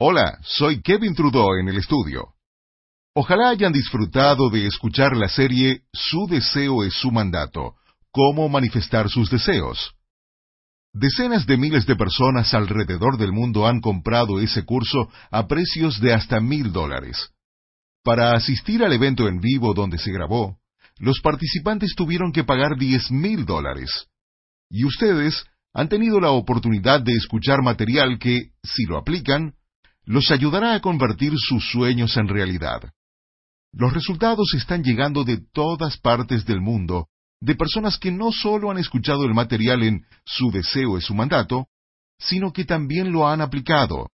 Hola, soy Kevin Trudeau en el estudio. Ojalá hayan disfrutado de escuchar la serie Su deseo es su mandato, cómo manifestar sus deseos. Decenas de miles de personas alrededor del mundo han comprado ese curso a precios de hasta mil dólares. Para asistir al evento en vivo donde se grabó, los participantes tuvieron que pagar diez mil dólares. Y ustedes han tenido la oportunidad de escuchar material que, si lo aplican, los ayudará a convertir sus sueños en realidad. Los resultados están llegando de todas partes del mundo, de personas que no solo han escuchado el material en Su deseo es su mandato, sino que también lo han aplicado.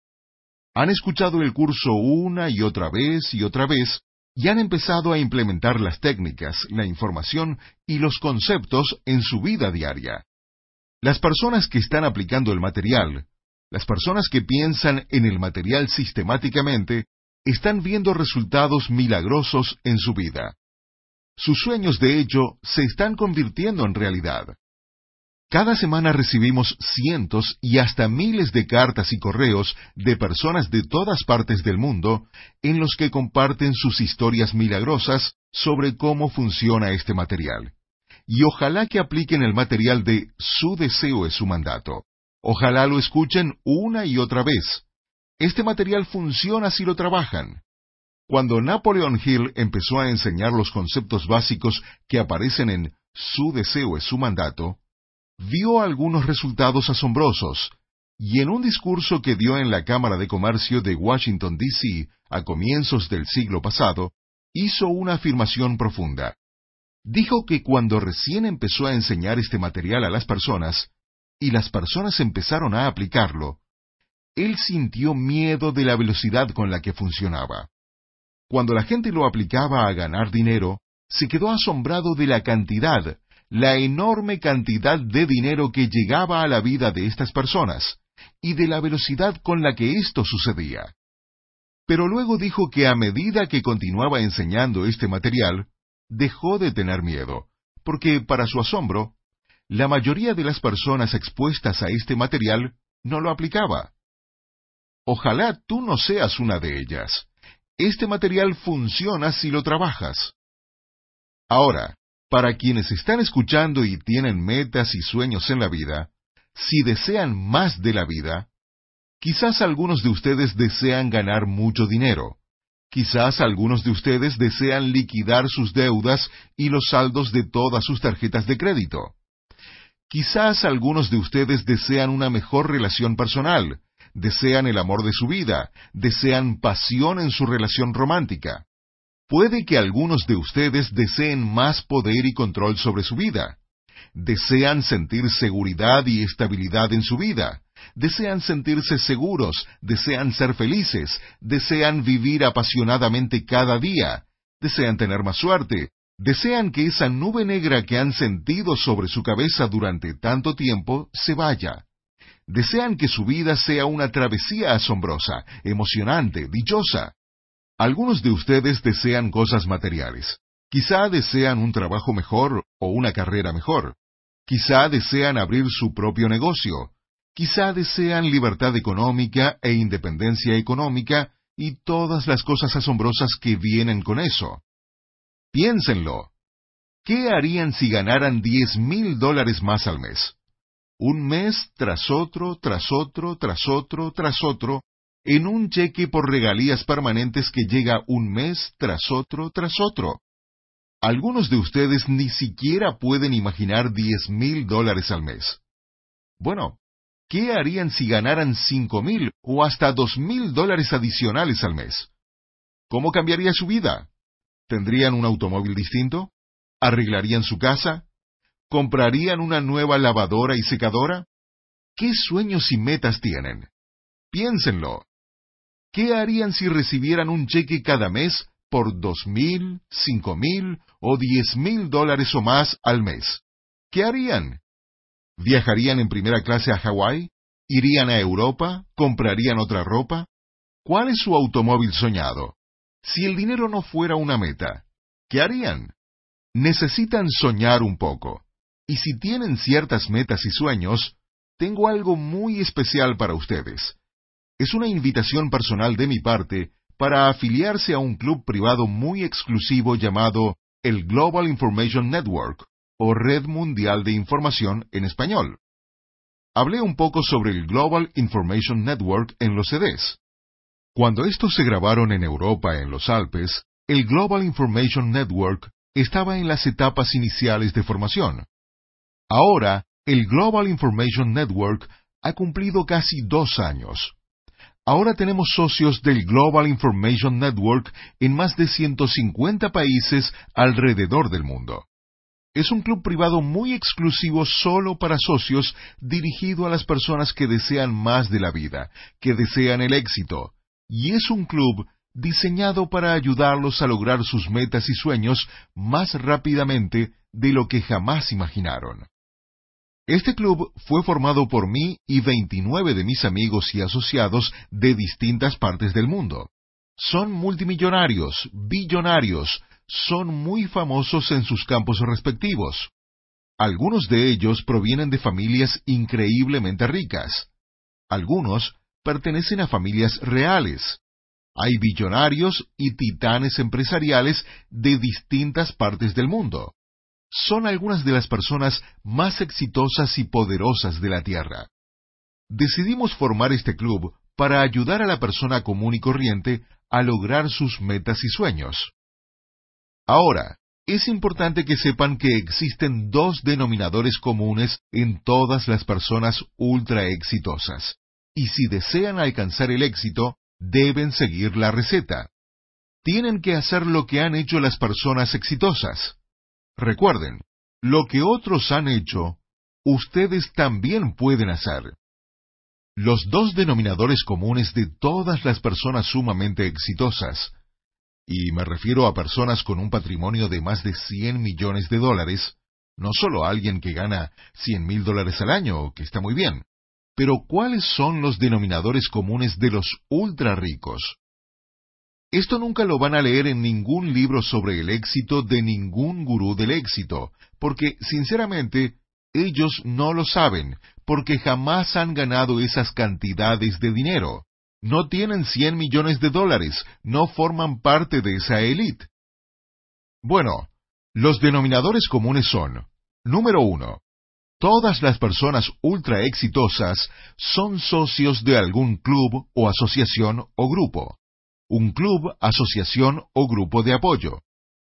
Han escuchado el curso una y otra vez y otra vez, y han empezado a implementar las técnicas, la información y los conceptos en su vida diaria. Las personas que están aplicando el material, las personas que piensan en el material sistemáticamente están viendo resultados milagrosos en su vida. Sus sueños, de hecho, se están convirtiendo en realidad. Cada semana recibimos cientos y hasta miles de cartas y correos de personas de todas partes del mundo en los que comparten sus historias milagrosas sobre cómo funciona este material. Y ojalá que apliquen el material de su deseo es su mandato. Ojalá lo escuchen una y otra vez. Este material funciona si lo trabajan. Cuando Napoleon Hill empezó a enseñar los conceptos básicos que aparecen en Su deseo es su mandato, vio algunos resultados asombrosos, y en un discurso que dio en la Cámara de Comercio de Washington, D.C. a comienzos del siglo pasado, hizo una afirmación profunda. Dijo que cuando recién empezó a enseñar este material a las personas, y las personas empezaron a aplicarlo, él sintió miedo de la velocidad con la que funcionaba. Cuando la gente lo aplicaba a ganar dinero, se quedó asombrado de la cantidad, la enorme cantidad de dinero que llegaba a la vida de estas personas, y de la velocidad con la que esto sucedía. Pero luego dijo que a medida que continuaba enseñando este material, dejó de tener miedo, porque, para su asombro, la mayoría de las personas expuestas a este material no lo aplicaba. Ojalá tú no seas una de ellas. Este material funciona si lo trabajas. Ahora, para quienes están escuchando y tienen metas y sueños en la vida, si desean más de la vida, quizás algunos de ustedes desean ganar mucho dinero. Quizás algunos de ustedes desean liquidar sus deudas y los saldos de todas sus tarjetas de crédito. Quizás algunos de ustedes desean una mejor relación personal, desean el amor de su vida, desean pasión en su relación romántica. Puede que algunos de ustedes deseen más poder y control sobre su vida. Desean sentir seguridad y estabilidad en su vida. Desean sentirse seguros, desean ser felices, desean vivir apasionadamente cada día, desean tener más suerte, desean que esa nube negra que han sentido sobre su cabeza durante tanto tiempo se vaya. Desean que su vida sea una travesía asombrosa, emocionante, dichosa. Algunos de ustedes desean cosas materiales. Quizá desean un trabajo mejor o una carrera mejor. Quizá desean abrir su propio negocio. Quizá desean libertad económica e independencia económica y todas las cosas asombrosas que vienen con eso. Piénsenlo. ¿Qué harían si ganaran diez mil dólares más al mes? Un mes tras otro, tras otro, tras otro, tras otro, en un cheque por regalías permanentes que llega un mes tras otro, tras otro. Algunos de ustedes ni siquiera pueden imaginar diez mil dólares al mes. Bueno, ¿qué harían si ganaran cinco mil o hasta dos mil dólares adicionales al mes? ¿Cómo cambiaría su vida? ¿Tendrían un automóvil distinto? ¿Arreglarían su casa? ¿Comprarían una nueva lavadora y secadora? ¿Qué sueños y metas tienen? Piénsenlo. ¿Qué harían si recibieran un cheque cada mes por dos mil, cinco mil o diez mil dólares o más al mes? ¿Qué harían? ¿Viajarían en primera clase a Hawái? ¿Irían a Europa? ¿Comprarían otra ropa? ¿Cuál es su automóvil soñado? Si el dinero no fuera una meta, ¿qué harían? Necesitan soñar un poco. Y si tienen ciertas metas y sueños, tengo algo muy especial para ustedes es una invitación personal de mi parte para afiliarse a un club privado muy exclusivo llamado el Global Information Network, o Red Mundial de Información en español. Hablé un poco sobre el Global Information Network en los CDs. Cuando estos se grabaron en Europa en los Alpes, el Global Information Network estaba en las etapas iniciales de formación. Ahora, el Global Information Network ha cumplido casi dos años. Ahora tenemos socios del Global Information Network en más de 150 países alrededor del mundo. Es un club privado muy exclusivo solo para socios dirigido a las personas que desean más de la vida, que desean el éxito. Y es un club diseñado para ayudarlos a lograr sus metas y sueños más rápidamente de lo que jamás imaginaron. Este club fue formado por mí y 29 de mis amigos y asociados de distintas partes del mundo. Son multimillonarios, billonarios, son muy famosos en sus campos respectivos. Algunos de ellos provienen de familias increíblemente ricas. Algunos pertenecen a familias reales. Hay billonarios y titanes empresariales de distintas partes del mundo son algunas de las personas más exitosas y poderosas de la Tierra. Decidimos formar este club para ayudar a la persona común y corriente a lograr sus metas y sueños. Ahora, es importante que sepan que existen dos denominadores comunes en todas las personas ultra exitosas, y si desean alcanzar el éxito, deben seguir la receta. Tienen que hacer lo que han hecho las personas exitosas. Recuerden, lo que otros han hecho, ustedes también pueden hacer. Los dos denominadores comunes de todas las personas sumamente exitosas, y me refiero a personas con un patrimonio de más de 100 millones de dólares, no solo a alguien que gana 100 mil dólares al año, que está muy bien, pero ¿cuáles son los denominadores comunes de los ultra ricos? Esto nunca lo van a leer en ningún libro sobre el éxito de ningún gurú del éxito, porque, sinceramente, ellos no lo saben, porque jamás han ganado esas cantidades de dinero. No tienen 100 millones de dólares, no forman parte de esa élite. Bueno, los denominadores comunes son, número uno, todas las personas ultra exitosas son socios de algún club o asociación o grupo un club, asociación o grupo de apoyo.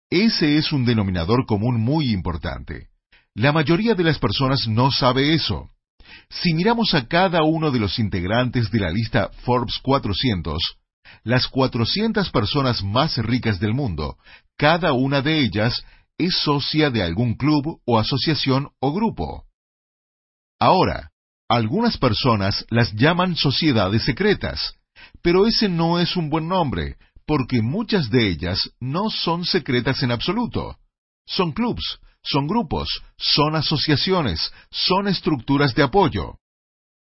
Ese es un denominador común muy importante. La mayoría de las personas no sabe eso. Si miramos a cada uno de los integrantes de la lista Forbes 400, las 400 personas más ricas del mundo, cada una de ellas es socia de algún club o asociación o grupo. Ahora, algunas personas las llaman sociedades secretas, pero ese no es un buen nombre, porque muchas de ellas no son secretas en absoluto. Son clubs, son grupos, son asociaciones, son estructuras de apoyo.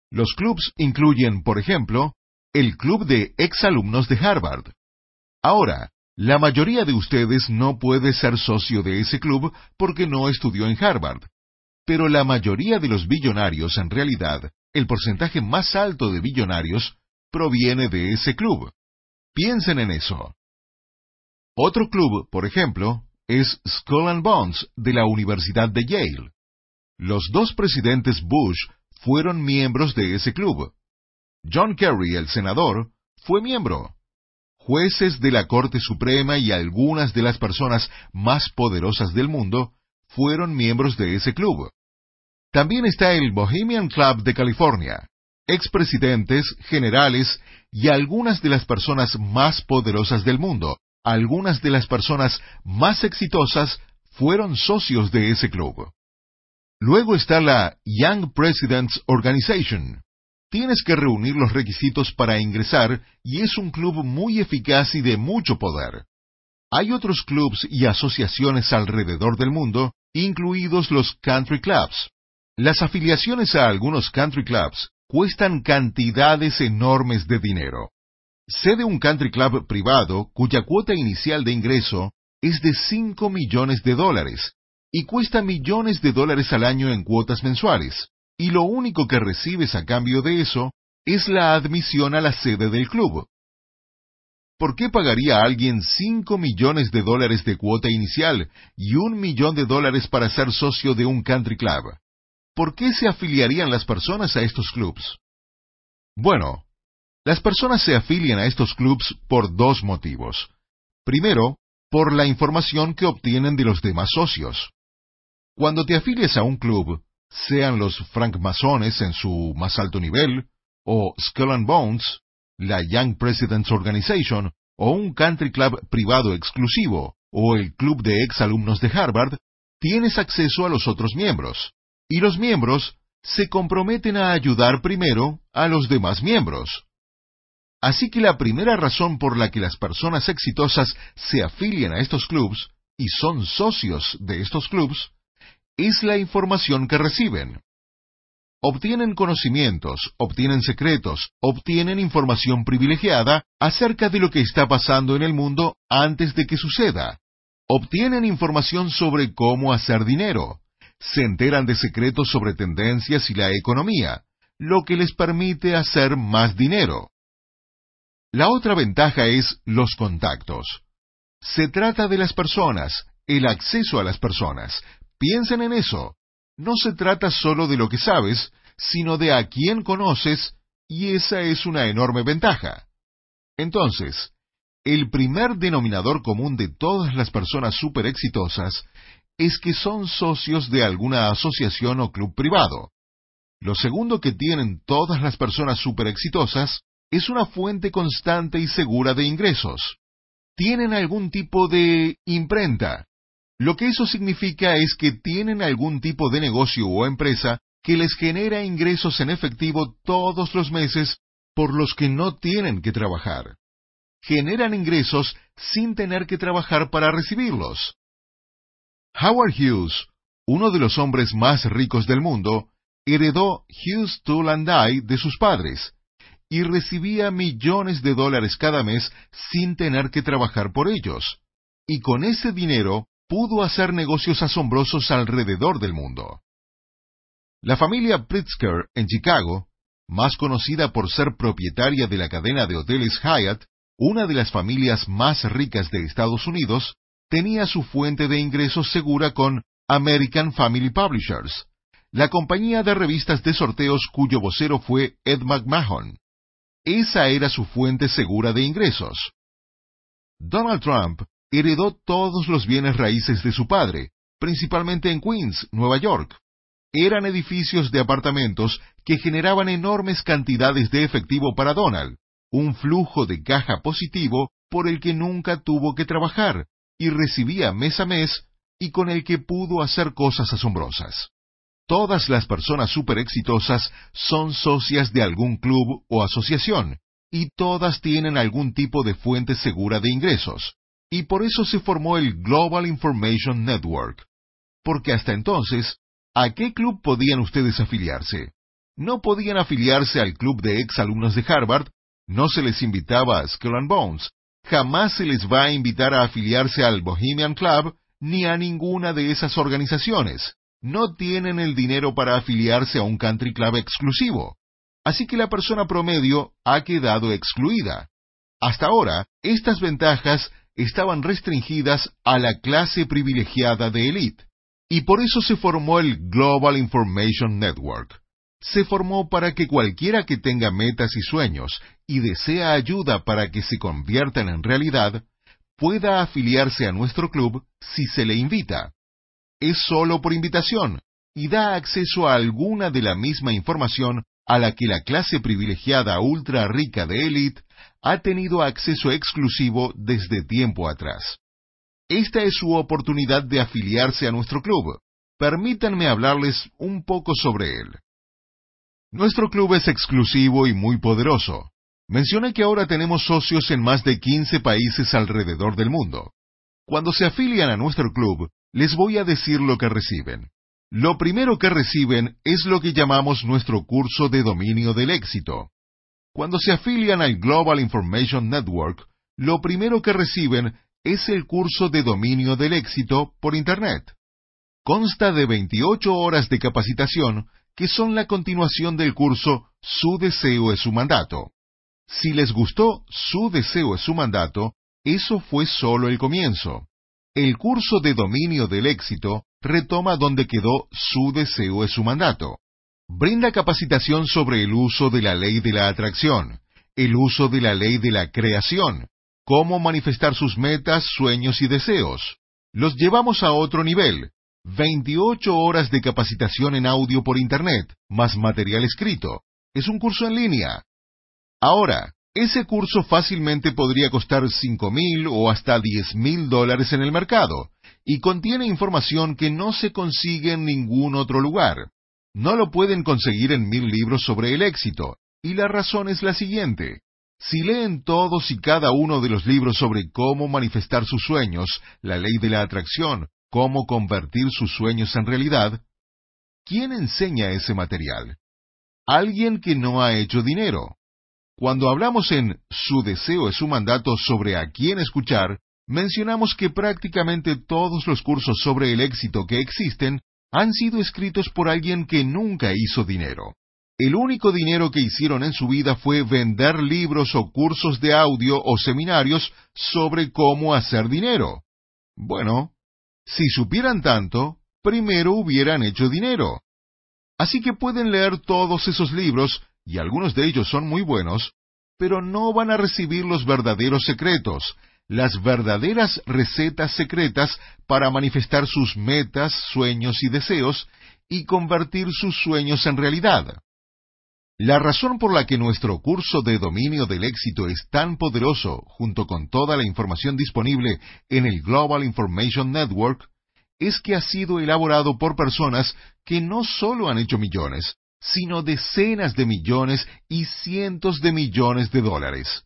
Los clubs incluyen, por ejemplo, el club de exalumnos de Harvard. Ahora, la mayoría de ustedes no puede ser socio de ese club porque no estudió en Harvard. Pero la mayoría de los billonarios, en realidad, el porcentaje más alto de billonarios, proviene de ese club. Piensen en eso. Otro club, por ejemplo, es Skull and Bones de la Universidad de Yale. Los dos presidentes Bush fueron miembros de ese club. John Kerry, el senador, fue miembro. Jueces de la Corte Suprema y algunas de las personas más poderosas del mundo fueron miembros de ese club. También está el Bohemian Club de California, expresidentes, generales y algunas de las personas más poderosas del mundo, algunas de las personas más exitosas, fueron socios de ese club. Luego está la Young Presidents Organization. Tienes que reunir los requisitos para ingresar y es un club muy eficaz y de mucho poder. Hay otros clubs y asociaciones alrededor del mundo, incluidos los country clubs. Las afiliaciones a algunos country clubs cuestan cantidades enormes de dinero. Sé un country club privado cuya cuota inicial de ingreso es de 5 millones de dólares y cuesta millones de dólares al año en cuotas mensuales y lo único que recibes a cambio de eso es la admisión a la sede del club. ¿Por qué pagaría alguien 5 millones de dólares de cuota inicial y un millón de dólares para ser socio de un country club? ¿Por qué se afiliarían las personas a estos clubs? Bueno, las personas se afilian a estos clubs por dos motivos. Primero, por la información que obtienen de los demás socios. Cuando te afilias a un club, sean los francmasones en su más alto nivel, o Skull and Bones, la Young Presidents Organization, o un country club privado exclusivo, o el club de ex alumnos de Harvard, tienes acceso a los otros miembros, y los miembros se comprometen a ayudar primero a los demás miembros. Así que la primera razón por la que las personas exitosas se afilian a estos clubs y son socios de estos clubs es la información que reciben. Obtienen conocimientos, obtienen secretos, obtienen información privilegiada acerca de lo que está pasando en el mundo antes de que suceda. Obtienen información sobre cómo hacer dinero. Se enteran de secretos sobre tendencias y la economía, lo que les permite hacer más dinero. La otra ventaja es los contactos. Se trata de las personas, el acceso a las personas, Piensen en eso. No se trata solo de lo que sabes, sino de a quién conoces, y esa es una enorme ventaja. Entonces, el primer denominador común de todas las personas súper exitosas es que son socios de alguna asociación o club privado. Lo segundo que tienen todas las personas súper exitosas es una fuente constante y segura de ingresos. Tienen algún tipo de imprenta, lo que eso significa es que tienen algún tipo de negocio o empresa que les genera ingresos en efectivo todos los meses por los que no tienen que trabajar. Generan ingresos sin tener que trabajar para recibirlos. Howard Hughes, uno de los hombres más ricos del mundo, heredó Hughes Tool and Die de sus padres y recibía millones de dólares cada mes sin tener que trabajar por ellos. Y con ese dinero pudo hacer negocios asombrosos alrededor del mundo. La familia Pritzker en Chicago, más conocida por ser propietaria de la cadena de hoteles Hyatt, una de las familias más ricas de Estados Unidos, tenía su fuente de ingresos segura con American Family Publishers, la compañía de revistas de sorteos cuyo vocero fue Ed McMahon. Esa era su fuente segura de ingresos. Donald Trump heredó todos los bienes raíces de su padre, principalmente en Queens, Nueva York. Eran edificios de apartamentos que generaban enormes cantidades de efectivo para Donald, un flujo de caja positivo por el que nunca tuvo que trabajar y recibía mes a mes y con el que pudo hacer cosas asombrosas. Todas las personas super exitosas son socias de algún club o asociación, y todas tienen algún tipo de fuente segura de ingresos y por eso se formó el Global Information Network. Porque hasta entonces, ¿a qué club podían ustedes afiliarse? No podían afiliarse al club de ex alumnos de Harvard, no se les invitaba a Skull and Bones, jamás se les va a invitar a afiliarse al Bohemian Club ni a ninguna de esas organizaciones. No tienen el dinero para afiliarse a un country club exclusivo. Así que la persona promedio ha quedado excluida. Hasta ahora, estas ventajas estaban restringidas a la clase privilegiada de élite, y por eso se formó el Global Information Network. Se formó para que cualquiera que tenga metas y sueños y desea ayuda para que se conviertan en realidad, pueda afiliarse a nuestro club si se le invita. Es solo por invitación y da acceso a alguna de la misma información a la que la clase privilegiada ultra rica de élite ha tenido acceso exclusivo desde tiempo atrás. Esta es su oportunidad de afiliarse a nuestro club. Permítanme hablarles un poco sobre él. Nuestro club es exclusivo y muy poderoso. Mencioné que ahora tenemos socios en más de 15 países alrededor del mundo. Cuando se afilian a nuestro club, les voy a decir lo que reciben. Lo primero que reciben es lo que llamamos nuestro curso de dominio del éxito. Cuando se afilian al Global Information Network, lo primero que reciben es el curso de dominio del éxito por Internet. Consta de 28 horas de capacitación que son la continuación del curso Su deseo es su mandato. Si les gustó Su deseo es su mandato, eso fue solo el comienzo. El curso de dominio del éxito retoma donde quedó Su deseo es su mandato. Brinda capacitación sobre el uso de la ley de la atracción, el uso de la ley de la creación, cómo manifestar sus metas, sueños y deseos. Los llevamos a otro nivel. 28 horas de capacitación en audio por Internet, más material escrito. Es un curso en línea. Ahora, ese curso fácilmente podría costar 5 mil o hasta 10 mil dólares en el mercado, y contiene información que no se consigue en ningún otro lugar. No lo pueden conseguir en mil libros sobre el éxito, y la razón es la siguiente. Si leen todos y cada uno de los libros sobre cómo manifestar sus sueños, la ley de la atracción, cómo convertir sus sueños en realidad, ¿quién enseña ese material? Alguien que no ha hecho dinero. Cuando hablamos en Su deseo es su mandato sobre a quién escuchar, mencionamos que prácticamente todos los cursos sobre el éxito que existen han sido escritos por alguien que nunca hizo dinero. El único dinero que hicieron en su vida fue vender libros o cursos de audio o seminarios sobre cómo hacer dinero. Bueno, si supieran tanto, primero hubieran hecho dinero. Así que pueden leer todos esos libros, y algunos de ellos son muy buenos, pero no van a recibir los verdaderos secretos, las verdaderas recetas secretas para manifestar sus metas, sueños y deseos y convertir sus sueños en realidad. La razón por la que nuestro curso de dominio del éxito es tan poderoso, junto con toda la información disponible en el Global Information Network, es que ha sido elaborado por personas que no solo han hecho millones, sino decenas de millones y cientos de millones de dólares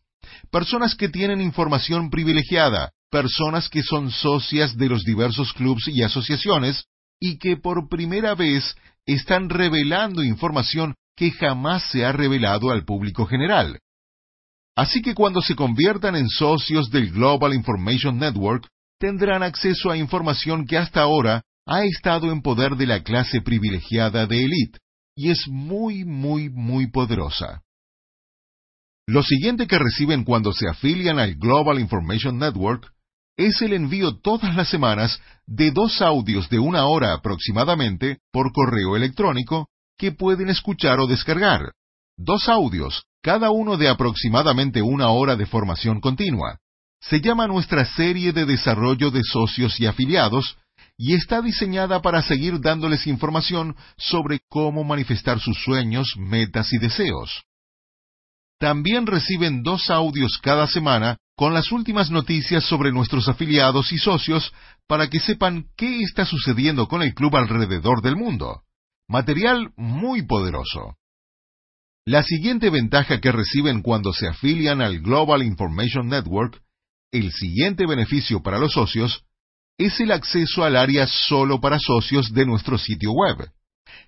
personas que tienen información privilegiada, personas que son socias de los diversos clubes y asociaciones y que por primera vez están revelando información que jamás se ha revelado al público general. Así que cuando se conviertan en socios del Global Information Network, tendrán acceso a información que hasta ahora ha estado en poder de la clase privilegiada de élite, y es muy, muy, muy poderosa. Lo siguiente que reciben cuando se afilian al Global Information Network es el envío todas las semanas de dos audios de una hora aproximadamente por correo electrónico que pueden escuchar o descargar. Dos audios, cada uno de aproximadamente una hora de formación continua. Se llama nuestra serie de desarrollo de socios y afiliados y está diseñada para seguir dándoles información sobre cómo manifestar sus sueños, metas y deseos. También reciben dos audios cada semana con las últimas noticias sobre nuestros afiliados y socios para que sepan qué está sucediendo con el club alrededor del mundo. Material muy poderoso. La siguiente ventaja que reciben cuando se afilian al Global Information Network, el siguiente beneficio para los socios, es el acceso al área solo para socios de nuestro sitio web.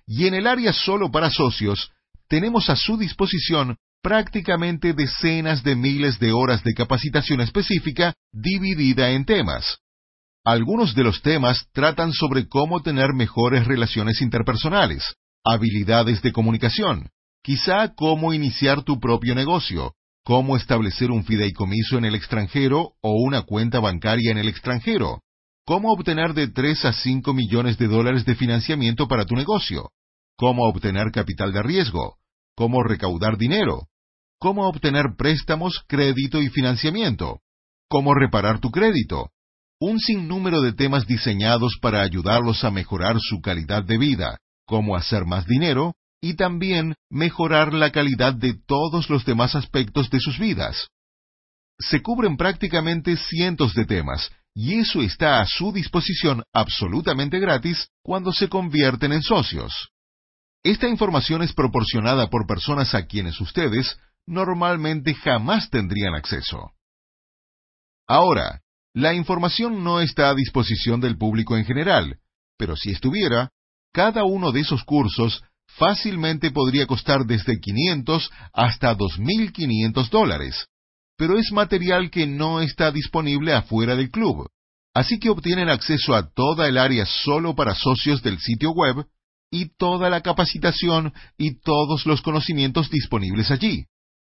Y en el área solo para socios, tenemos a su disposición prácticamente decenas de miles de horas de capacitación específica dividida en temas. Algunos de los temas tratan sobre cómo tener mejores relaciones interpersonales, habilidades de comunicación, quizá cómo iniciar tu propio negocio, cómo establecer un fideicomiso en el extranjero o una cuenta bancaria en el extranjero, cómo obtener de 3 a 5 millones de dólares de financiamiento para tu negocio, cómo obtener capital de riesgo, cómo recaudar dinero, cómo obtener préstamos, crédito y financiamiento, cómo reparar tu crédito, un sinnúmero de temas diseñados para ayudarlos a mejorar su calidad de vida, cómo hacer más dinero y también mejorar la calidad de todos los demás aspectos de sus vidas. Se cubren prácticamente cientos de temas, y eso está a su disposición absolutamente gratis cuando se convierten en socios. Esta información es proporcionada por personas a quienes ustedes normalmente jamás tendrían acceso. Ahora, la información no está a disposición del público en general, pero si estuviera, cada uno de esos cursos fácilmente podría costar desde 500 hasta 2.500 dólares, pero es material que no está disponible afuera del club. Así que obtienen acceso a toda el área solo para socios del sitio web y toda la capacitación y todos los conocimientos disponibles allí.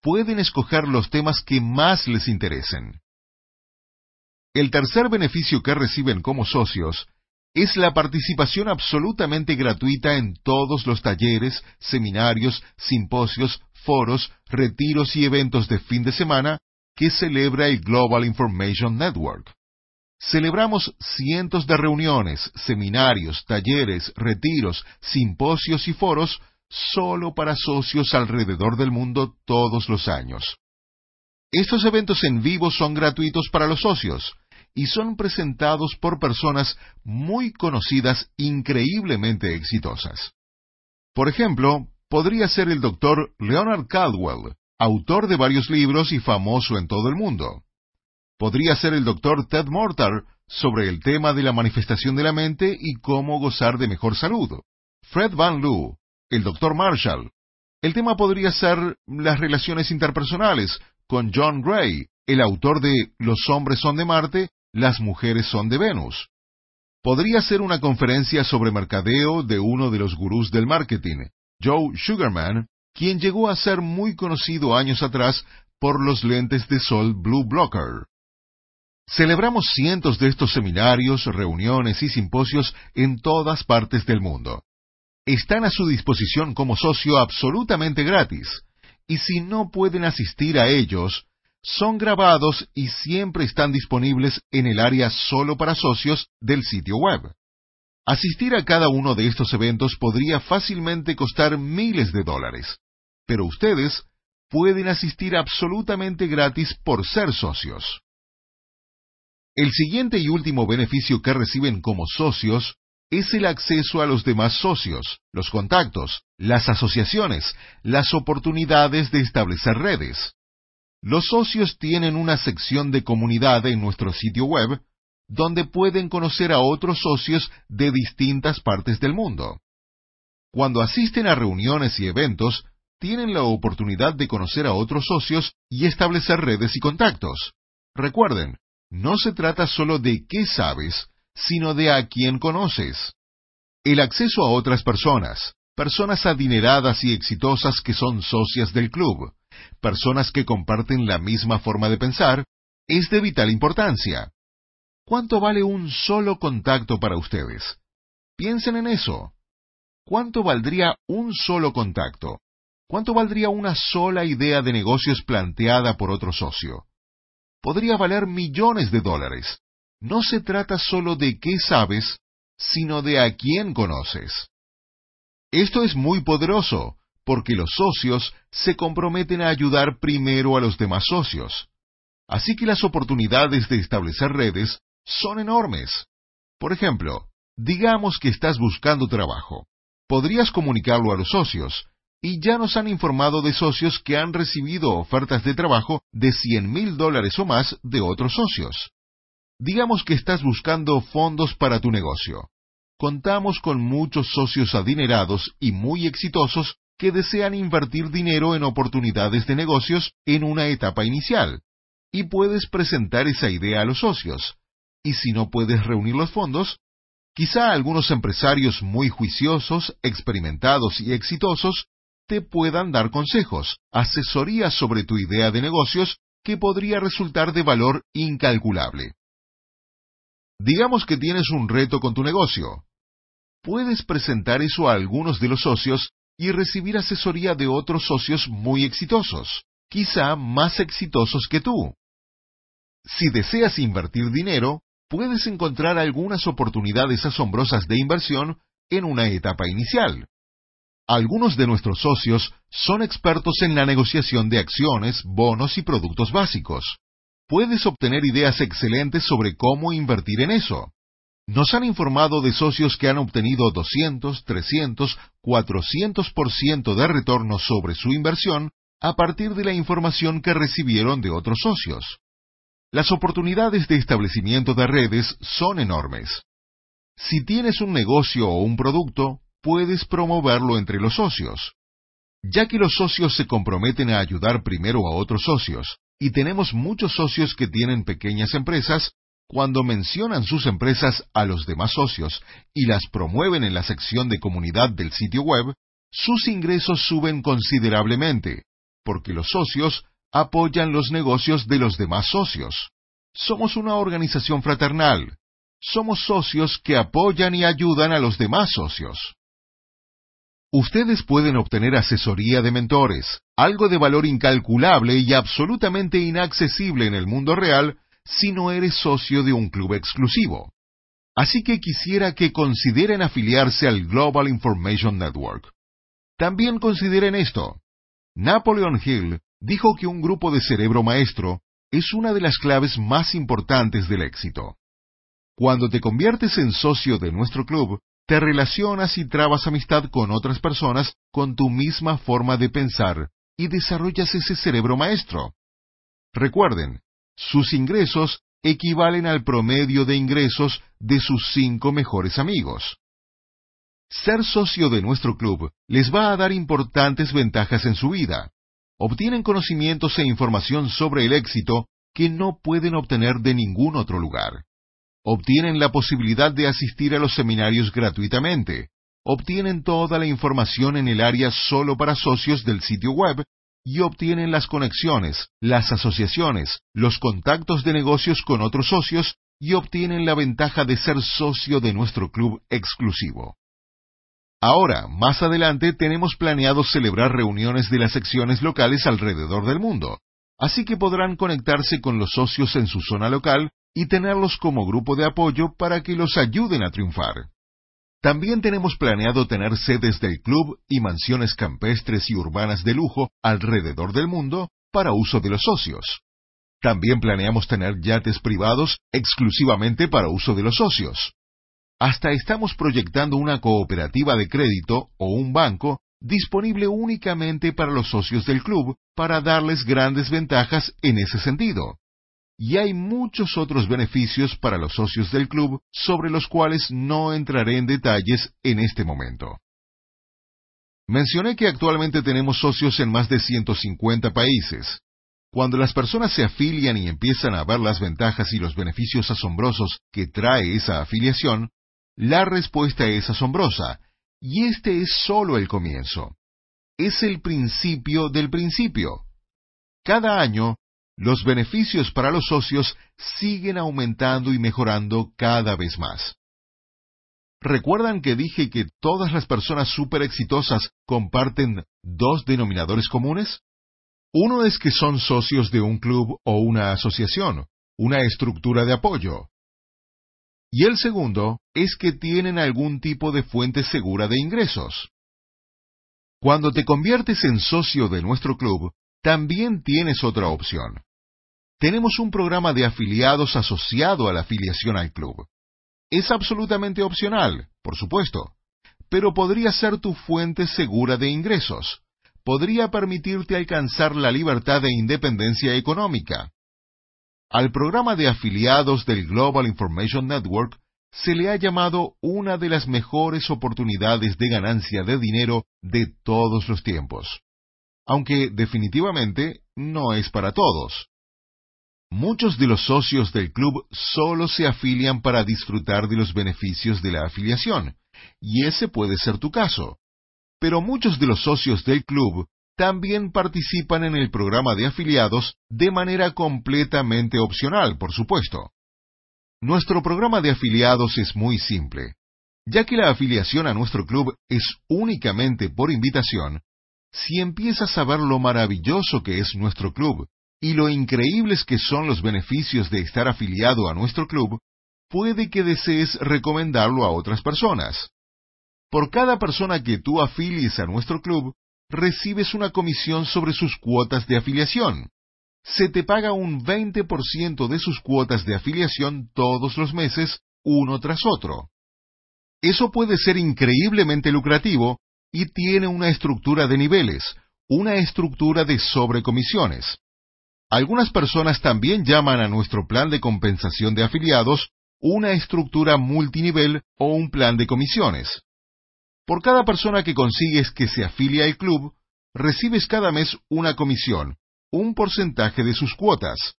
Pueden escoger los temas que más les interesen. El tercer beneficio que reciben como socios es la participación absolutamente gratuita en todos los talleres, seminarios, simposios, foros, retiros y eventos de fin de semana que celebra el Global Information Network. Celebramos cientos de reuniones, seminarios, talleres, retiros, simposios y foros solo para socios alrededor del mundo todos los años. Estos eventos en vivo son gratuitos para los socios y son presentados por personas muy conocidas increíblemente exitosas. Por ejemplo, podría ser el doctor Leonard Caldwell, autor de varios libros y famoso en todo el mundo. Podría ser el doctor Ted Mortar sobre el tema de la manifestación de la mente y cómo gozar de mejor salud. Fred Van Loo, el doctor Marshall. El tema podría ser las relaciones interpersonales con John Gray, el autor de Los hombres son de Marte las mujeres son de Venus. Podría ser una conferencia sobre mercadeo de uno de los gurús del marketing, Joe Sugarman, quien llegó a ser muy conocido años atrás por los lentes de sol Blue Blocker. Celebramos cientos de estos seminarios, reuniones y simposios en todas partes del mundo. Están a su disposición como socio absolutamente gratis, y si no pueden asistir a ellos, son grabados y siempre están disponibles en el área solo para socios del sitio web. Asistir a cada uno de estos eventos podría fácilmente costar miles de dólares, pero ustedes pueden asistir absolutamente gratis por ser socios. El siguiente y último beneficio que reciben como socios es el acceso a los demás socios, los contactos, las asociaciones, las oportunidades de establecer redes. Los socios tienen una sección de comunidad en nuestro sitio web donde pueden conocer a otros socios de distintas partes del mundo. Cuando asisten a reuniones y eventos, tienen la oportunidad de conocer a otros socios y establecer redes y contactos. Recuerden, no se trata solo de qué sabes, sino de a quién conoces. El acceso a otras personas, personas adineradas y exitosas que son socias del club, personas que comparten la misma forma de pensar, es de vital importancia. ¿Cuánto vale un solo contacto para ustedes? Piensen en eso. ¿Cuánto valdría un solo contacto? ¿Cuánto valdría una sola idea de negocios planteada por otro socio? Podría valer millones de dólares. No se trata solo de qué sabes, sino de a quién conoces. Esto es muy poderoso, porque los socios se comprometen a ayudar primero a los demás socios. Así que las oportunidades de establecer redes son enormes. Por ejemplo, digamos que estás buscando trabajo. Podrías comunicarlo a los socios, y ya nos han informado de socios que han recibido ofertas de trabajo de 100 mil dólares o más de otros socios. Digamos que estás buscando fondos para tu negocio. Contamos con muchos socios adinerados y muy exitosos que desean invertir dinero en oportunidades de negocios en una etapa inicial. Y puedes presentar esa idea a los socios. Y si no puedes reunir los fondos, quizá algunos empresarios muy juiciosos, experimentados y exitosos te puedan dar consejos, asesorías sobre tu idea de negocios que podría resultar de valor incalculable. Digamos que tienes un reto con tu negocio. Puedes presentar eso a algunos de los socios y recibir asesoría de otros socios muy exitosos, quizá más exitosos que tú. Si deseas invertir dinero, puedes encontrar algunas oportunidades asombrosas de inversión en una etapa inicial. Algunos de nuestros socios son expertos en la negociación de acciones, bonos y productos básicos. Puedes obtener ideas excelentes sobre cómo invertir en eso. Nos han informado de socios que han obtenido 200, 300, 400% de retorno sobre su inversión a partir de la información que recibieron de otros socios. Las oportunidades de establecimiento de redes son enormes. Si tienes un negocio o un producto, puedes promoverlo entre los socios. Ya que los socios se comprometen a ayudar primero a otros socios, y tenemos muchos socios que tienen pequeñas empresas, cuando mencionan sus empresas a los demás socios y las promueven en la sección de comunidad del sitio web, sus ingresos suben considerablemente, porque los socios apoyan los negocios de los demás socios. Somos una organización fraternal. Somos socios que apoyan y ayudan a los demás socios. Ustedes pueden obtener asesoría de mentores, algo de valor incalculable y absolutamente inaccesible en el mundo real si no eres socio de un club exclusivo. Así que quisiera que consideren afiliarse al Global Information Network. También consideren esto. Napoleon Hill dijo que un grupo de cerebro maestro es una de las claves más importantes del éxito. Cuando te conviertes en socio de nuestro club, te relacionas y trabas amistad con otras personas con tu misma forma de pensar y desarrollas ese cerebro maestro. Recuerden, sus ingresos equivalen al promedio de ingresos de sus cinco mejores amigos. Ser socio de nuestro club les va a dar importantes ventajas en su vida. Obtienen conocimientos e información sobre el éxito que no pueden obtener de ningún otro lugar. Obtienen la posibilidad de asistir a los seminarios gratuitamente. Obtienen toda la información en el área solo para socios del sitio web y obtienen las conexiones, las asociaciones, los contactos de negocios con otros socios y obtienen la ventaja de ser socio de nuestro club exclusivo. Ahora, más adelante, tenemos planeado celebrar reuniones de las secciones locales alrededor del mundo, así que podrán conectarse con los socios en su zona local y tenerlos como grupo de apoyo para que los ayuden a triunfar. También tenemos planeado tener sedes del club y mansiones campestres y urbanas de lujo alrededor del mundo para uso de los socios. También planeamos tener yates privados exclusivamente para uso de los socios. Hasta estamos proyectando una cooperativa de crédito o un banco disponible únicamente para los socios del club para darles grandes ventajas en ese sentido y hay muchos otros beneficios para los socios del club sobre los cuales no entraré en detalles en este momento. Mencioné que actualmente tenemos socios en más de 150 países. Cuando las personas se afilian y empiezan a ver las ventajas y los beneficios asombrosos que trae esa afiliación, la respuesta es asombrosa, y este es solo el comienzo. Es el principio del principio. Cada año los beneficios para los socios siguen aumentando y mejorando cada vez más. ¿Recuerdan que dije que todas las personas súper exitosas comparten dos denominadores comunes? Uno es que son socios de un club o una asociación, una estructura de apoyo. Y el segundo es que tienen algún tipo de fuente segura de ingresos. Cuando te conviertes en socio de nuestro club, también tienes otra opción. Tenemos un programa de afiliados asociado a la afiliación al club. Es absolutamente opcional, por supuesto, pero podría ser tu fuente segura de ingresos. Podría permitirte alcanzar la libertad e independencia económica. Al programa de afiliados del Global Information Network se le ha llamado una de las mejores oportunidades de ganancia de dinero de todos los tiempos aunque definitivamente no es para todos. Muchos de los socios del club solo se afilian para disfrutar de los beneficios de la afiliación, y ese puede ser tu caso. Pero muchos de los socios del club también participan en el programa de afiliados de manera completamente opcional, por supuesto. Nuestro programa de afiliados es muy simple. Ya que la afiliación a nuestro club es únicamente por invitación, si empiezas a ver lo maravilloso que es nuestro club y lo increíbles que son los beneficios de estar afiliado a nuestro club, puede que desees recomendarlo a otras personas. Por cada persona que tú afilies a nuestro club, recibes una comisión sobre sus cuotas de afiliación. Se te paga un 20% de sus cuotas de afiliación todos los meses uno tras otro. Eso puede ser increíblemente lucrativo y tiene una estructura de niveles, una estructura de sobrecomisiones. Algunas personas también llaman a nuestro plan de compensación de afiliados una estructura multinivel o un plan de comisiones. Por cada persona que consigues que se afilie al club, recibes cada mes una comisión, un porcentaje de sus cuotas.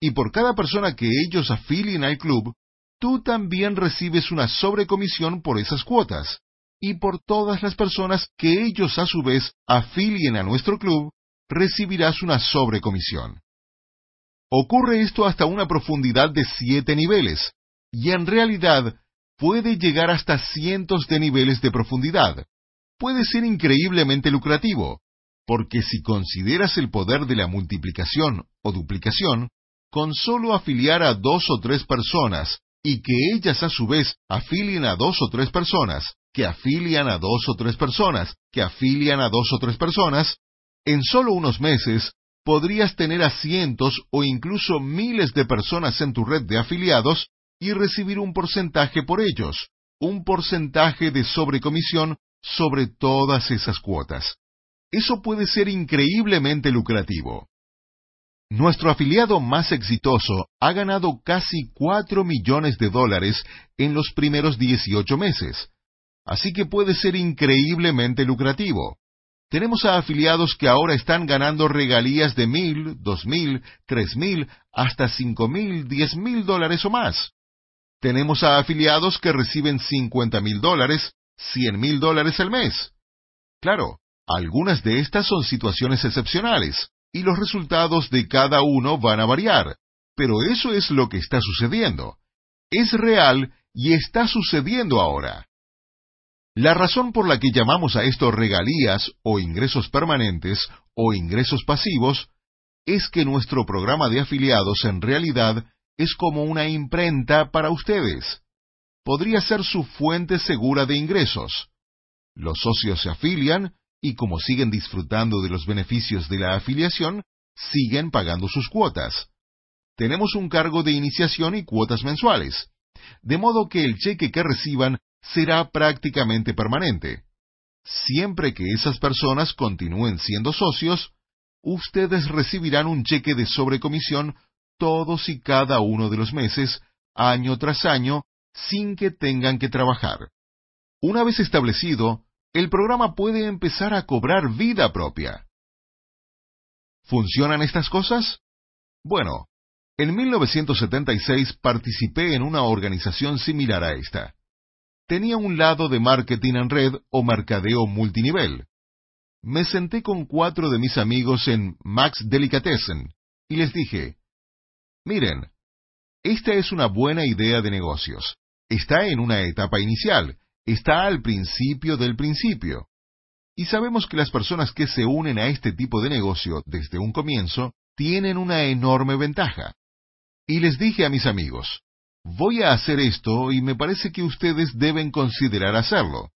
Y por cada persona que ellos afilien al club, tú también recibes una sobrecomisión por esas cuotas. Y por todas las personas que ellos a su vez afilien a nuestro club, recibirás una sobrecomisión. Ocurre esto hasta una profundidad de siete niveles, y en realidad puede llegar hasta cientos de niveles de profundidad. Puede ser increíblemente lucrativo, porque si consideras el poder de la multiplicación o duplicación, con solo afiliar a dos o tres personas y que ellas a su vez afilien a dos o tres personas, que afilian a dos o tres personas, que afilian a dos o tres personas, en solo unos meses podrías tener a cientos o incluso miles de personas en tu red de afiliados y recibir un porcentaje por ellos, un porcentaje de sobrecomisión sobre todas esas cuotas. Eso puede ser increíblemente lucrativo. Nuestro afiliado más exitoso ha ganado casi 4 millones de dólares en los primeros 18 meses, así que puede ser increíblemente lucrativo. Tenemos a afiliados que ahora están ganando regalías de mil, dos mil, tres mil, hasta cinco mil, diez mil dólares o más. Tenemos a afiliados que reciben cincuenta mil dólares, cien mil dólares al mes. Claro, algunas de estas son situaciones excepcionales, y los resultados de cada uno van a variar, pero eso es lo que está sucediendo. Es real y está sucediendo ahora. La razón por la que llamamos a esto regalías o ingresos permanentes o ingresos pasivos es que nuestro programa de afiliados en realidad es como una imprenta para ustedes. Podría ser su fuente segura de ingresos. Los socios se afilian y como siguen disfrutando de los beneficios de la afiliación, siguen pagando sus cuotas. Tenemos un cargo de iniciación y cuotas mensuales, de modo que el cheque que reciban será prácticamente permanente. Siempre que esas personas continúen siendo socios, ustedes recibirán un cheque de sobrecomisión todos y cada uno de los meses, año tras año, sin que tengan que trabajar. Una vez establecido, el programa puede empezar a cobrar vida propia. ¿Funcionan estas cosas? Bueno, en 1976 participé en una organización similar a esta tenía un lado de marketing en red o mercadeo multinivel. Me senté con cuatro de mis amigos en Max Delicatessen y les dije, miren, esta es una buena idea de negocios. Está en una etapa inicial, está al principio del principio. Y sabemos que las personas que se unen a este tipo de negocio desde un comienzo tienen una enorme ventaja. Y les dije a mis amigos, Voy a hacer esto y me parece que ustedes deben considerar hacerlo.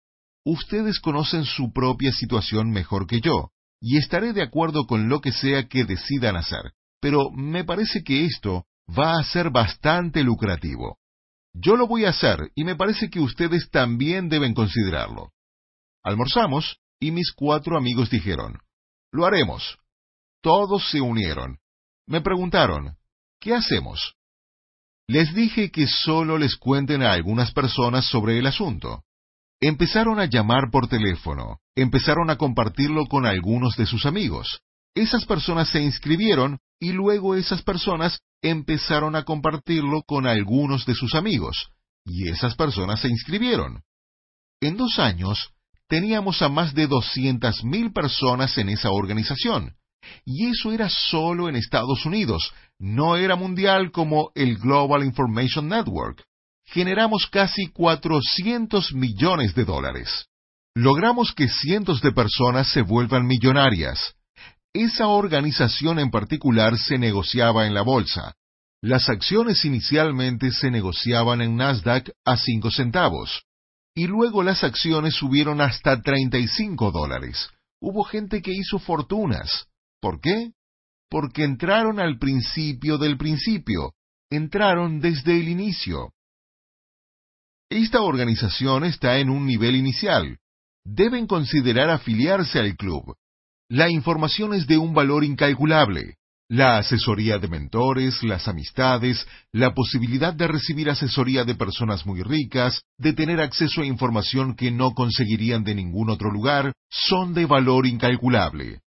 Ustedes conocen su propia situación mejor que yo, y estaré de acuerdo con lo que sea que decidan hacer, pero me parece que esto va a ser bastante lucrativo. Yo lo voy a hacer y me parece que ustedes también deben considerarlo. Almorzamos y mis cuatro amigos dijeron, lo haremos. Todos se unieron. Me preguntaron, ¿qué hacemos? Les dije que solo les cuenten a algunas personas sobre el asunto. Empezaron a llamar por teléfono, empezaron a compartirlo con algunos de sus amigos. Esas personas se inscribieron y luego esas personas empezaron a compartirlo con algunos de sus amigos, y esas personas se inscribieron. En dos años, teníamos a más de mil personas en esa organización, y eso era solo en Estados Unidos, no era mundial como el Global Information Network. Generamos casi 400 millones de dólares. Logramos que cientos de personas se vuelvan millonarias. Esa organización en particular se negociaba en la bolsa. Las acciones inicialmente se negociaban en Nasdaq a 5 centavos. Y luego las acciones subieron hasta 35 dólares. Hubo gente que hizo fortunas. ¿Por qué? Porque entraron al principio del principio, entraron desde el inicio. Esta organización está en un nivel inicial. Deben considerar afiliarse al club. La información es de un valor incalculable. La asesoría de mentores, las amistades, la posibilidad de recibir asesoría de personas muy ricas, de tener acceso a información que no conseguirían de ningún otro lugar, son de valor incalculable.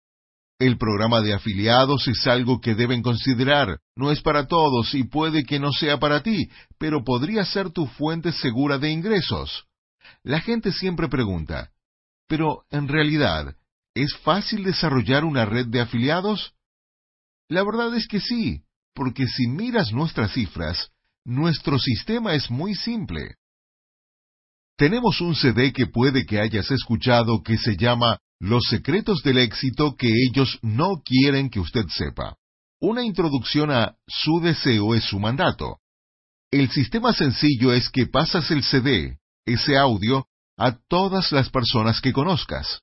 El programa de afiliados es algo que deben considerar. No es para todos y puede que no sea para ti, pero podría ser tu fuente segura de ingresos. La gente siempre pregunta, pero en realidad, ¿es fácil desarrollar una red de afiliados? La verdad es que sí, porque si miras nuestras cifras, nuestro sistema es muy simple. Tenemos un CD que puede que hayas escuchado que se llama Los secretos del éxito que ellos no quieren que usted sepa. Una introducción a Su deseo es su mandato. El sistema sencillo es que pasas el CD, ese audio, a todas las personas que conozcas.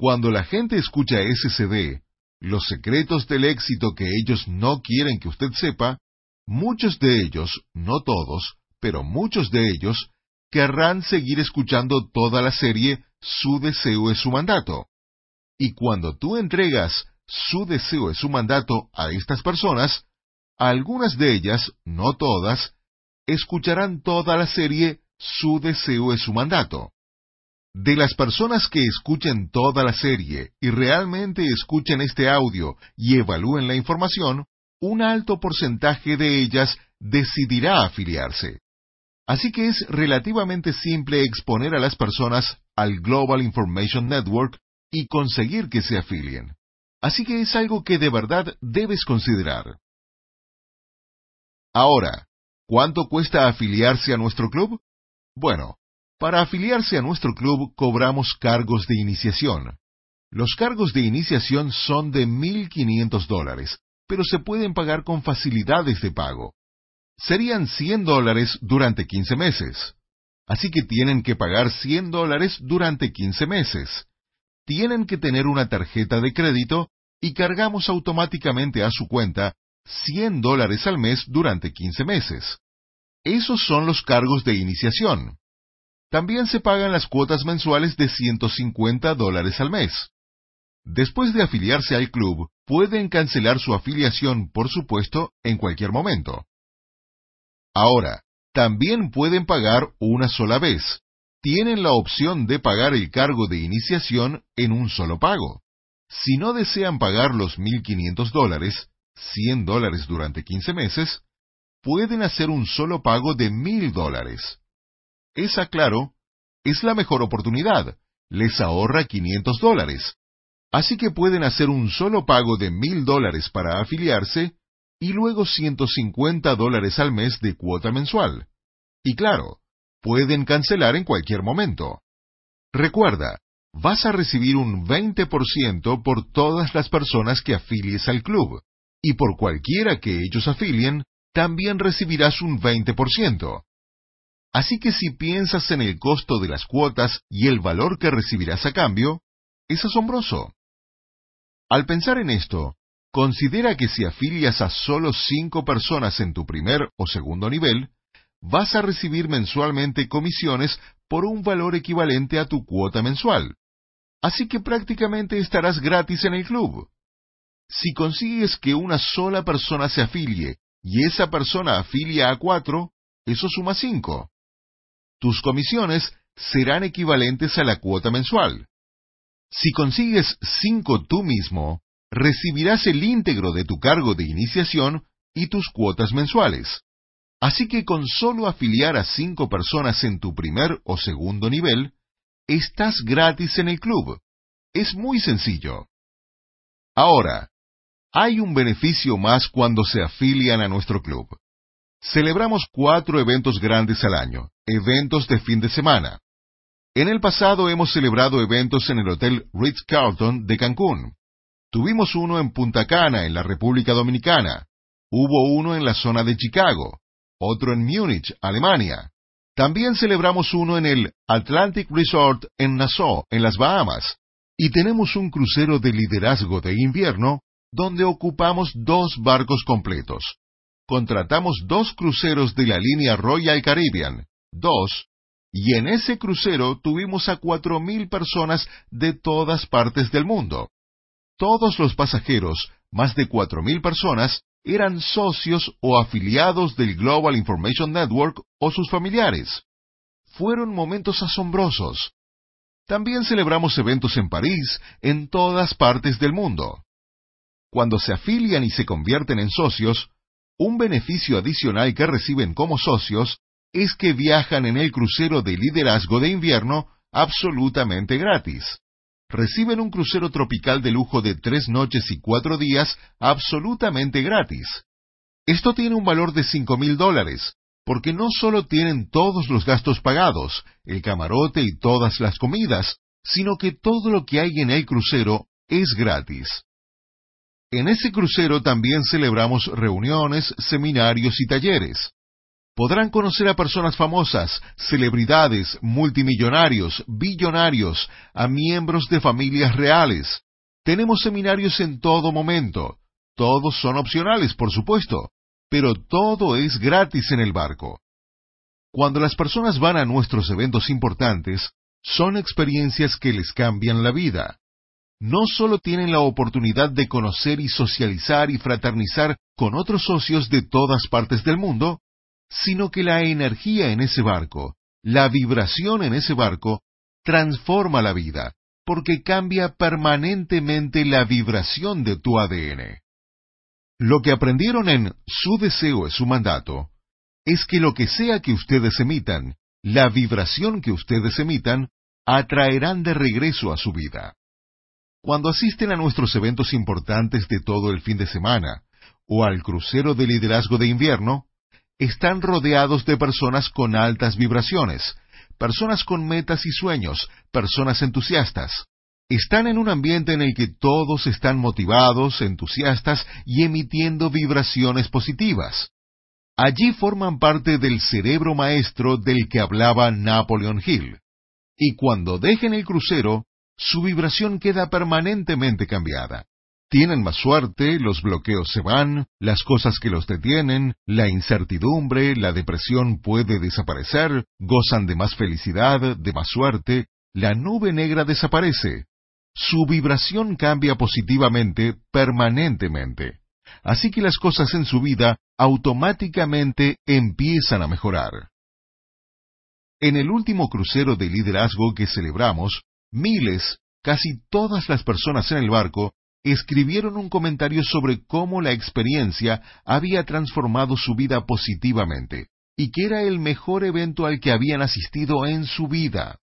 Cuando la gente escucha ese CD, los secretos del éxito que ellos no quieren que usted sepa, muchos de ellos, no todos, pero muchos de ellos, querrán seguir escuchando toda la serie Su deseo es su mandato. Y cuando tú entregas Su deseo es su mandato a estas personas, algunas de ellas, no todas, escucharán toda la serie Su deseo es su mandato. De las personas que escuchen toda la serie y realmente escuchen este audio y evalúen la información, un alto porcentaje de ellas decidirá afiliarse. Así que es relativamente simple exponer a las personas al Global Information Network y conseguir que se afilien. Así que es algo que de verdad debes considerar. Ahora, ¿cuánto cuesta afiliarse a nuestro club? Bueno, para afiliarse a nuestro club cobramos cargos de iniciación. Los cargos de iniciación son de 1.500 dólares, pero se pueden pagar con facilidades de pago. Serían 100 dólares durante 15 meses. Así que tienen que pagar 100 dólares durante 15 meses. Tienen que tener una tarjeta de crédito y cargamos automáticamente a su cuenta 100 dólares al mes durante 15 meses. Esos son los cargos de iniciación. También se pagan las cuotas mensuales de 150 dólares al mes. Después de afiliarse al club, pueden cancelar su afiliación, por supuesto, en cualquier momento. Ahora, también pueden pagar una sola vez. Tienen la opción de pagar el cargo de iniciación en un solo pago. Si no desean pagar los 1.500 dólares, 100 dólares durante 15 meses, pueden hacer un solo pago de 1.000 dólares. Esa, claro, es la mejor oportunidad. Les ahorra 500 dólares. Así que pueden hacer un solo pago de 1000 dólares para afiliarse y luego 150 dólares al mes de cuota mensual. Y claro, pueden cancelar en cualquier momento. Recuerda, vas a recibir un 20% por todas las personas que afilies al club, y por cualquiera que ellos afilien, también recibirás un 20%. Así que si piensas en el costo de las cuotas y el valor que recibirás a cambio, es asombroso. Al pensar en esto, considera que si afilias a solo cinco personas en tu primer o segundo nivel, vas a recibir mensualmente comisiones por un valor equivalente a tu cuota mensual. Así que prácticamente estarás gratis en el club. Si consigues que una sola persona se afilie y esa persona afilia a cuatro, eso suma cinco tus comisiones serán equivalentes a la cuota mensual. Si consigues cinco tú mismo, recibirás el íntegro de tu cargo de iniciación y tus cuotas mensuales. Así que con solo afiliar a cinco personas en tu primer o segundo nivel, estás gratis en el club. Es muy sencillo. Ahora, hay un beneficio más cuando se afilian a nuestro club. Celebramos cuatro eventos grandes al año, eventos de fin de semana. En el pasado hemos celebrado eventos en el Hotel Ritz-Carlton de Cancún. Tuvimos uno en Punta Cana, en la República Dominicana. Hubo uno en la zona de Chicago, otro en Múnich, Alemania. También celebramos uno en el Atlantic Resort en Nassau, en las Bahamas. Y tenemos un crucero de liderazgo de invierno donde ocupamos dos barcos completos contratamos dos cruceros de la línea Royal Caribbean, dos, y en ese crucero tuvimos a cuatro mil personas de todas partes del mundo. Todos los pasajeros, más de cuatro mil personas, eran socios o afiliados del Global Information Network o sus familiares. Fueron momentos asombrosos. También celebramos eventos en París, en todas partes del mundo. Cuando se afilian y se convierten en socios, un beneficio adicional que reciben como socios es que viajan en el crucero de liderazgo de invierno absolutamente gratis. Reciben un crucero tropical de lujo de tres noches y cuatro días absolutamente gratis. Esto tiene un valor de cinco mil dólares, porque no solo tienen todos los gastos pagados, el camarote y todas las comidas, sino que todo lo que hay en el crucero es gratis. En ese crucero también celebramos reuniones, seminarios y talleres podrán conocer a personas famosas, celebridades, multimillonarios, billonarios, a miembros de familias reales. Tenemos seminarios en todo momento. Todos son opcionales, por supuesto, pero todo es gratis en el barco. Cuando las personas van a nuestros eventos importantes, son experiencias que les cambian la vida. No solo tienen la oportunidad de conocer y socializar y fraternizar con otros socios de todas partes del mundo, sino que la energía en ese barco, la vibración en ese barco, transforma la vida, porque cambia permanentemente la vibración de tu ADN. Lo que aprendieron en Su deseo es su mandato, es que lo que sea que ustedes emitan, la vibración que ustedes emitan, atraerán de regreso a su vida. Cuando asisten a nuestros eventos importantes de todo el fin de semana, o al crucero de liderazgo de invierno, están rodeados de personas con altas vibraciones, personas con metas y sueños, personas entusiastas. Están en un ambiente en el que todos están motivados, entusiastas y emitiendo vibraciones positivas. Allí forman parte del cerebro maestro del que hablaba Napoleon Hill. Y cuando dejen el crucero, su vibración queda permanentemente cambiada. Tienen más suerte, los bloqueos se van, las cosas que los detienen, la incertidumbre, la depresión puede desaparecer, gozan de más felicidad, de más suerte, la nube negra desaparece. Su vibración cambia positivamente permanentemente. Así que las cosas en su vida automáticamente empiezan a mejorar. En el último crucero de liderazgo que celebramos, miles, casi todas las personas en el barco, escribieron un comentario sobre cómo la experiencia había transformado su vida positivamente y que era el mejor evento al que habían asistido en su vida.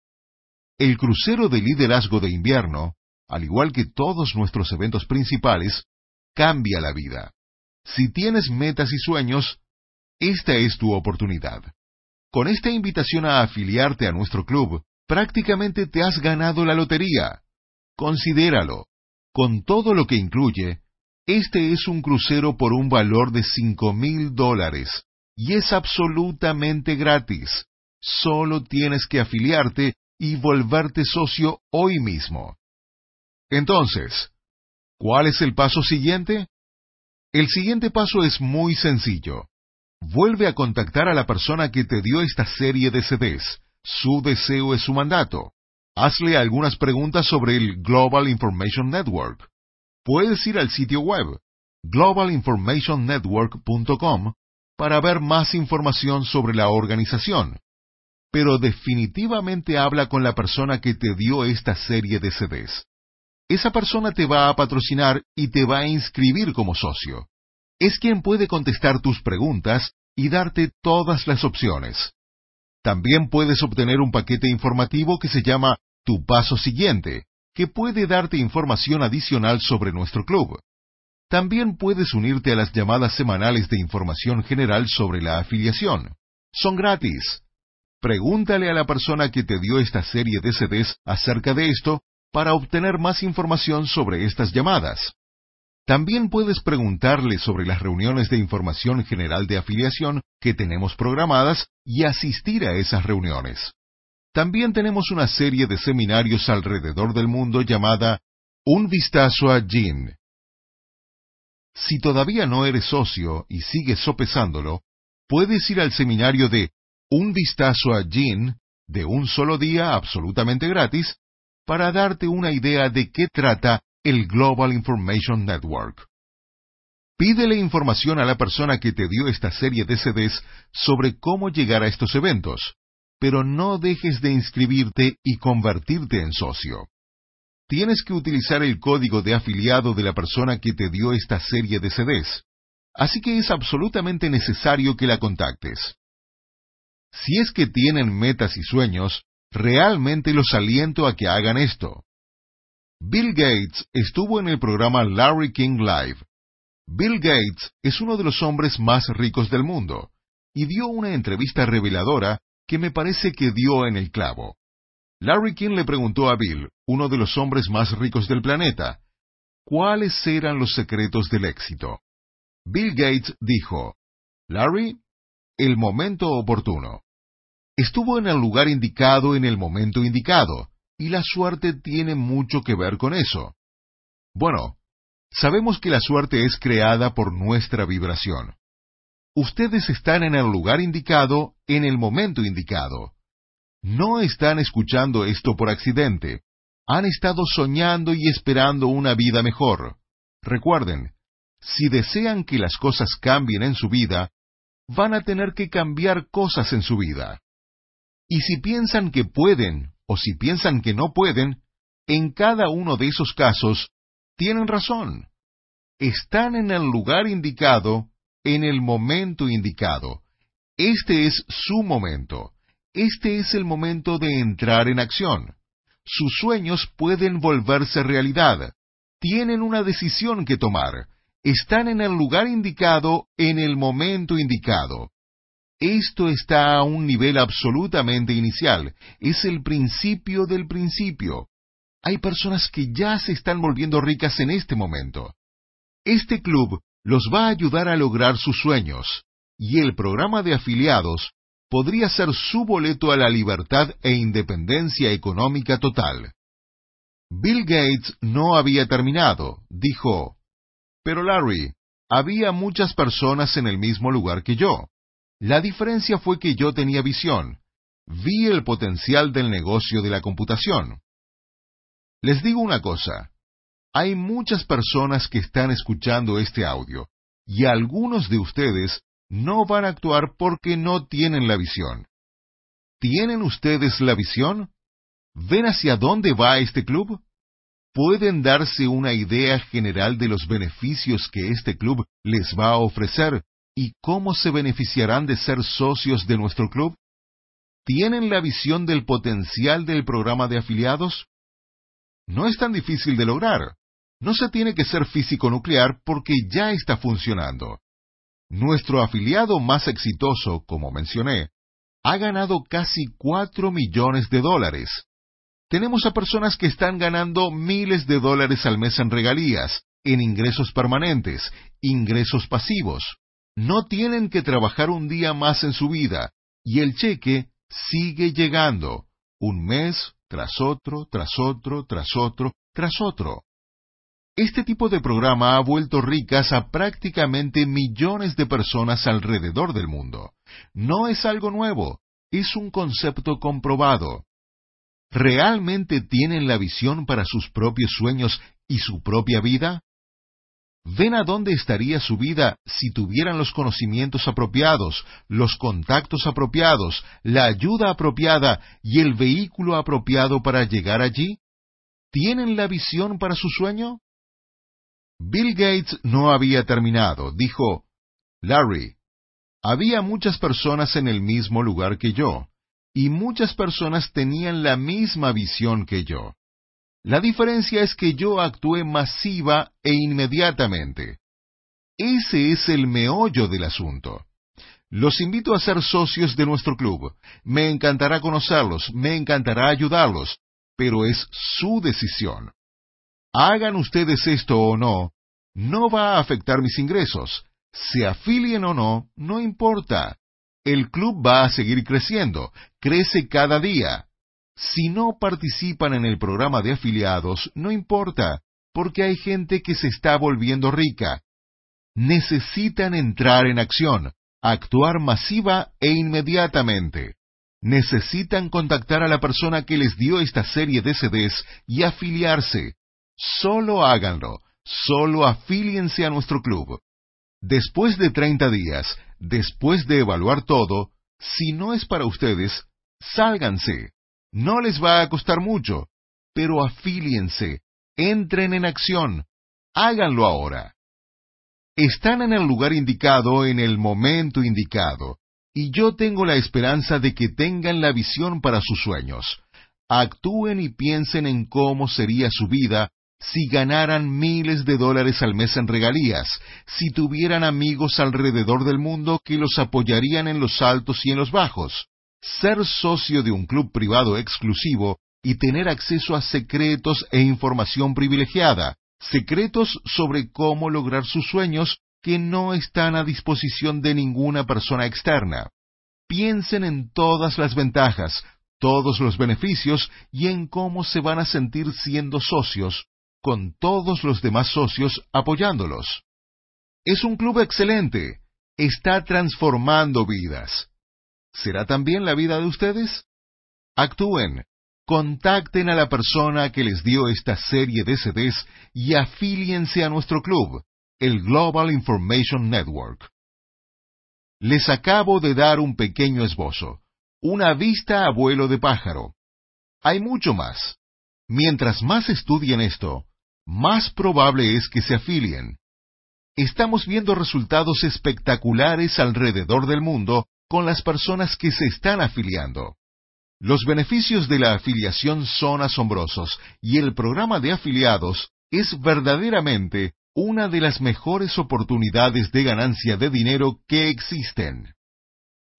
El crucero de liderazgo de invierno, al igual que todos nuestros eventos principales, cambia la vida. Si tienes metas y sueños, esta es tu oportunidad. Con esta invitación a afiliarte a nuestro club, prácticamente te has ganado la lotería. Considéralo con todo lo que incluye, este es un crucero por un valor de cinco mil dólares y es absolutamente gratis. Solo tienes que afiliarte y volverte socio hoy mismo. Entonces, ¿cuál es el paso siguiente? El siguiente paso es muy sencillo. Vuelve a contactar a la persona que te dio esta serie de CDs. Su deseo es su mandato hazle algunas preguntas sobre el Global Information Network. Puedes ir al sitio web globalinformationnetwork.com para ver más información sobre la organización. Pero definitivamente habla con la persona que te dio esta serie de CDs. Esa persona te va a patrocinar y te va a inscribir como socio. Es quien puede contestar tus preguntas y darte todas las opciones. También puedes obtener un paquete informativo que se llama Tu Paso Siguiente, que puede darte información adicional sobre nuestro club. También puedes unirte a las llamadas semanales de información general sobre la afiliación. Son gratis. Pregúntale a la persona que te dio esta serie de CDs acerca de esto para obtener más información sobre estas llamadas. También puedes preguntarle sobre las reuniones de información general de afiliación que tenemos programadas y asistir a esas reuniones. También tenemos una serie de seminarios alrededor del mundo llamada Un vistazo a Jin. Si todavía no eres socio y sigues sopesándolo, puedes ir al seminario de Un vistazo a Jin de un solo día absolutamente gratis, para darte una idea de qué trata el Global Information Network. Pídele información a la persona que te dio esta serie de CDs sobre cómo llegar a estos eventos, pero no dejes de inscribirte y convertirte en socio. Tienes que utilizar el código de afiliado de la persona que te dio esta serie de CDs, así que es absolutamente necesario que la contactes. Si es que tienen metas y sueños, realmente los aliento a que hagan esto. Bill Gates estuvo en el programa Larry King Live. Bill Gates es uno de los hombres más ricos del mundo, y dio una entrevista reveladora que me parece que dio en el clavo. Larry King le preguntó a Bill, uno de los hombres más ricos del planeta, cuáles eran los secretos del éxito. Bill Gates dijo, Larry, el momento oportuno. Estuvo en el lugar indicado en el momento indicado, y la suerte tiene mucho que ver con eso. Bueno, sabemos que la suerte es creada por nuestra vibración. Ustedes están en el lugar indicado en el momento indicado. No están escuchando esto por accidente. Han estado soñando y esperando una vida mejor. Recuerden, si desean que las cosas cambien en su vida, van a tener que cambiar cosas en su vida. Y si piensan que pueden o si piensan que no pueden, en cada uno de esos casos, tienen razón. Están en el lugar indicado, en el momento indicado. Este es su momento. Este es el momento de entrar en acción. Sus sueños pueden volverse realidad. Tienen una decisión que tomar. Están en el lugar indicado, en el momento indicado. Esto está a un nivel absolutamente inicial. Es el principio del principio. Hay personas que ya se están volviendo ricas en este momento. Este club los va a ayudar a lograr sus sueños, y el programa de afiliados podría ser su boleto a la libertad e independencia económica total. Bill Gates no había terminado. Dijo, Pero Larry, había muchas personas en el mismo lugar que yo. La diferencia fue que yo tenía visión. Vi el potencial del negocio de la computación. Les digo una cosa. Hay muchas personas que están escuchando este audio, y algunos de ustedes no van a actuar porque no tienen la visión. ¿Tienen ustedes la visión? ¿Ven hacia dónde va este club? ¿Pueden darse una idea general de los beneficios que este club les va a ofrecer ¿Y cómo se beneficiarán de ser socios de nuestro club? ¿Tienen la visión del potencial del programa de afiliados? No es tan difícil de lograr. No se tiene que ser físico nuclear porque ya está funcionando. Nuestro afiliado más exitoso, como mencioné, ha ganado casi cuatro millones de dólares. Tenemos a personas que están ganando miles de dólares al mes en regalías, en ingresos permanentes, ingresos pasivos no tienen que trabajar un día más en su vida y el cheque sigue llegando, un mes tras otro, tras otro, tras otro, tras otro. Este tipo de programa ha vuelto ricas a prácticamente millones de personas alrededor del mundo. No es algo nuevo, es un concepto comprobado. ¿Realmente tienen la visión para sus propios sueños y su propia vida? ¿Ven a dónde estaría su vida si tuvieran los conocimientos apropiados, los contactos apropiados, la ayuda apropiada y el vehículo apropiado para llegar allí? ¿Tienen la visión para su sueño? Bill Gates no había terminado. Dijo, Larry, había muchas personas en el mismo lugar que yo, y muchas personas tenían la misma visión que yo. La diferencia es que yo actué masiva e inmediatamente. Ese es el meollo del asunto. Los invito a ser socios de nuestro club. Me encantará conocerlos, me encantará ayudarlos, pero es su decisión. Hagan ustedes esto o no, no va a afectar mis ingresos. Se afilien o no, no importa. El club va a seguir creciendo, crece cada día. Si no participan en el programa de afiliados, no importa, porque hay gente que se está volviendo rica. Necesitan entrar en acción, actuar masiva e inmediatamente. necesitan contactar a la persona que les dio esta serie de CDs y afiliarse. Solo háganlo, solo afíliense a nuestro club. Después de 30 días, después de evaluar todo, si no es para ustedes, sálganse. No les va a costar mucho, pero afíliense, entren en acción, háganlo ahora. Están en el lugar indicado en el momento indicado, y yo tengo la esperanza de que tengan la visión para sus sueños. Actúen y piensen en cómo sería su vida si ganaran miles de dólares al mes en regalías, si tuvieran amigos alrededor del mundo que los apoyarían en los altos y en los bajos. Ser socio de un club privado exclusivo y tener acceso a secretos e información privilegiada, secretos sobre cómo lograr sus sueños que no están a disposición de ninguna persona externa. Piensen en todas las ventajas, todos los beneficios y en cómo se van a sentir siendo socios, con todos los demás socios apoyándolos. Es un club excelente, está transformando vidas. ¿Será también la vida de ustedes? Actúen, contacten a la persona que les dio esta serie de CDs y afíliense a nuestro club el Global Information Network. Les acabo de dar un pequeño esbozo, una vista a vuelo de pájaro. Hay mucho más. Mientras más estudien esto, más probable es que se afilien. Estamos viendo resultados espectaculares alrededor del mundo con las personas que se están afiliando. Los beneficios de la afiliación son asombrosos y el programa de afiliados es verdaderamente una de las mejores oportunidades de ganancia de dinero que existen.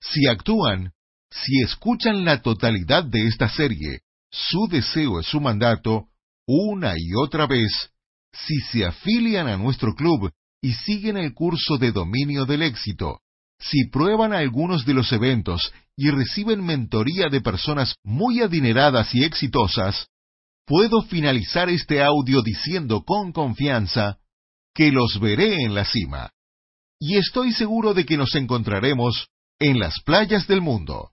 Si actúan, si escuchan la totalidad de esta serie, su deseo es su mandato, una y otra vez, si se afilian a nuestro club y siguen el curso de dominio del éxito, si prueban algunos de los eventos y reciben mentoría de personas muy adineradas y exitosas, puedo finalizar este audio diciendo con confianza, que los veré en la cima. Y estoy seguro de que nos encontraremos en las playas del mundo.